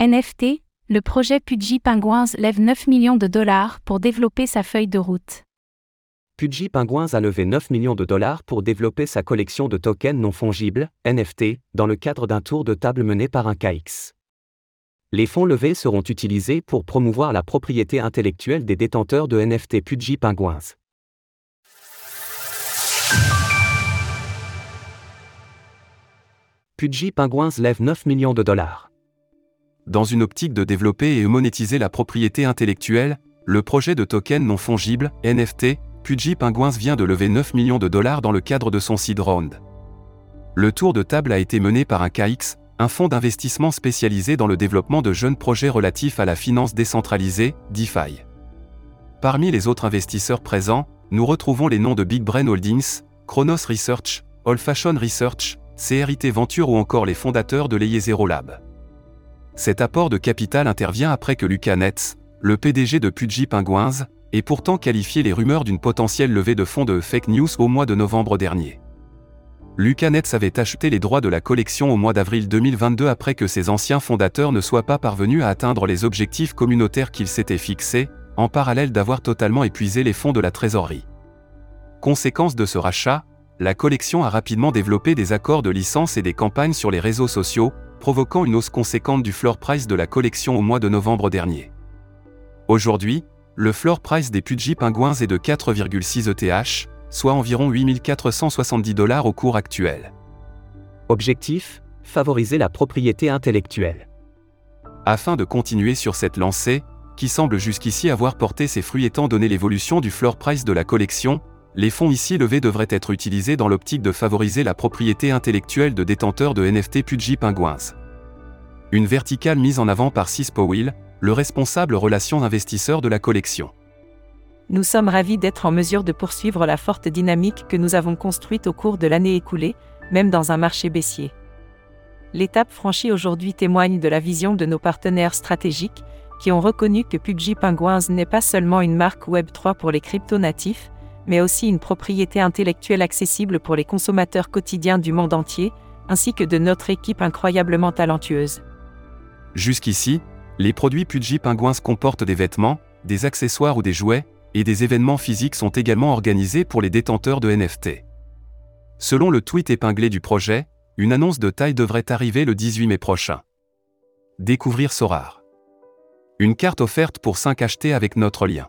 NFT, le projet Pudgy Penguins lève 9 millions de dollars pour développer sa feuille de route. Pudgy Penguins a levé 9 millions de dollars pour développer sa collection de tokens non fongibles, NFT, dans le cadre d'un tour de table mené par un KX. Les fonds levés seront utilisés pour promouvoir la propriété intellectuelle des détenteurs de NFT Pudgy Penguins. Pudgy Penguins lève 9 millions de dollars. Dans une optique de développer et monétiser la propriété intellectuelle, le projet de token non fongible, NFT, Pudgy Penguins vient de lever 9 millions de dollars dans le cadre de son seed round. Le tour de table a été mené par un KX, un fonds d'investissement spécialisé dans le développement de jeunes projets relatifs à la finance décentralisée, DeFi. Parmi les autres investisseurs présents, nous retrouvons les noms de Big Brain Holdings, Chronos Research, Old Fashion Research, CRIT Venture ou encore les fondateurs de l'Eye Zero Lab. Cet apport de capital intervient après que Lucas Netz, le PDG de Pudgy Penguins, ait pourtant qualifié les rumeurs d'une potentielle levée de fonds de fake news au mois de novembre dernier. Lucas Netz avait acheté les droits de la collection au mois d'avril 2022 après que ses anciens fondateurs ne soient pas parvenus à atteindre les objectifs communautaires qu'ils s'étaient fixés, en parallèle d'avoir totalement épuisé les fonds de la trésorerie. Conséquence de ce rachat, la collection a rapidement développé des accords de licence et des campagnes sur les réseaux sociaux, provoquant une hausse conséquente du floor price de la collection au mois de novembre dernier. Aujourd'hui, le floor price des Pudgy Penguins est de 4,6 ETH, soit environ 8470 dollars au cours actuel. Objectif favoriser la propriété intellectuelle. Afin de continuer sur cette lancée, qui semble jusqu'ici avoir porté ses fruits étant donné l'évolution du floor price de la collection, les fonds ici levés devraient être utilisés dans l'optique de favoriser la propriété intellectuelle de détenteurs de NFT Pudgy Penguins. Une verticale mise en avant par Sis Powell, le responsable relations investisseurs de la collection. Nous sommes ravis d'être en mesure de poursuivre la forte dynamique que nous avons construite au cours de l'année écoulée, même dans un marché baissier. L'étape franchie aujourd'hui témoigne de la vision de nos partenaires stratégiques, qui ont reconnu que Pudgy Penguins n'est pas seulement une marque Web3 pour les crypto-natifs, mais aussi une propriété intellectuelle accessible pour les consommateurs quotidiens du monde entier, ainsi que de notre équipe incroyablement talentueuse. Jusqu'ici, les produits Pudgy Penguins comportent des vêtements, des accessoires ou des jouets, et des événements physiques sont également organisés pour les détenteurs de NFT. Selon le tweet épinglé du projet, une annonce de taille devrait arriver le 18 mai prochain. Découvrir Sorar. Une carte offerte pour 5 achetés avec notre lien.